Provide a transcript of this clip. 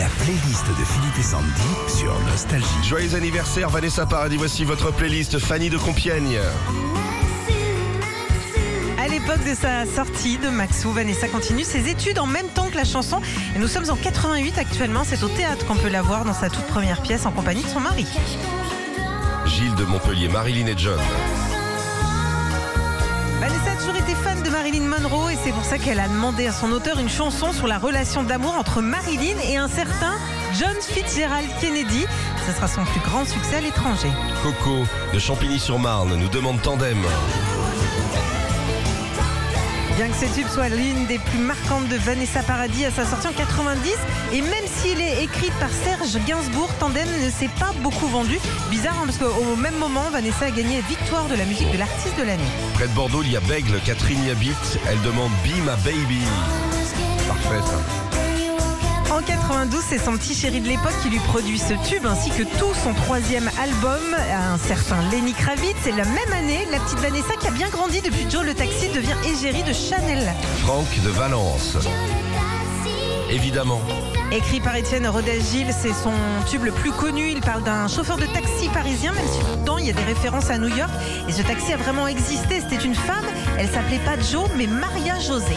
La playlist de Philippe et Sandy sur Nostalgie. Joyeux anniversaire Vanessa Paradis, voici votre playlist Fanny de Compiègne. À l'époque de sa sortie de Maxou, Vanessa continue ses études en même temps que la chanson. Et nous sommes en 88 actuellement. C'est au théâtre qu'on peut la voir dans sa toute première pièce en compagnie de son mari. Gilles de Montpellier, Marilyn et John. Marilyn Monroe et c'est pour ça qu'elle a demandé à son auteur une chanson sur la relation d'amour entre Marilyn et un certain John Fitzgerald Kennedy. Ce sera son plus grand succès à l'étranger. Coco de Champigny-sur-Marne nous demande tandem. Bien que ce tube soit l'une des plus marquantes de Vanessa Paradis à sa sortie en 90, et même s'il est écrit par Serge Gainsbourg, Tandem ne s'est pas beaucoup vendu. Bizarre hein, parce qu'au même moment, Vanessa a gagné victoire de la musique de l'artiste de l'année. Près de Bordeaux, il y a Bègle, Catherine y habite. Elle demande Be My Baby. Parfait ça. En 92, c'est son petit chéri de l'époque qui lui produit ce tube ainsi que tout son troisième album, un certain Lenny Kravitz. Et la même année, la petite Vanessa qui a bien grandi depuis Joe le Taxi devient égérie de Chanel. Franck de Valence. Évidemment. Écrit par Étienne Rodagil, c'est son tube le plus connu. Il parle d'un chauffeur de taxi parisien, même si dedans il y a des références à New York. Et ce taxi a vraiment existé. C'était une femme. Elle s'appelait pas Joe, mais Maria José.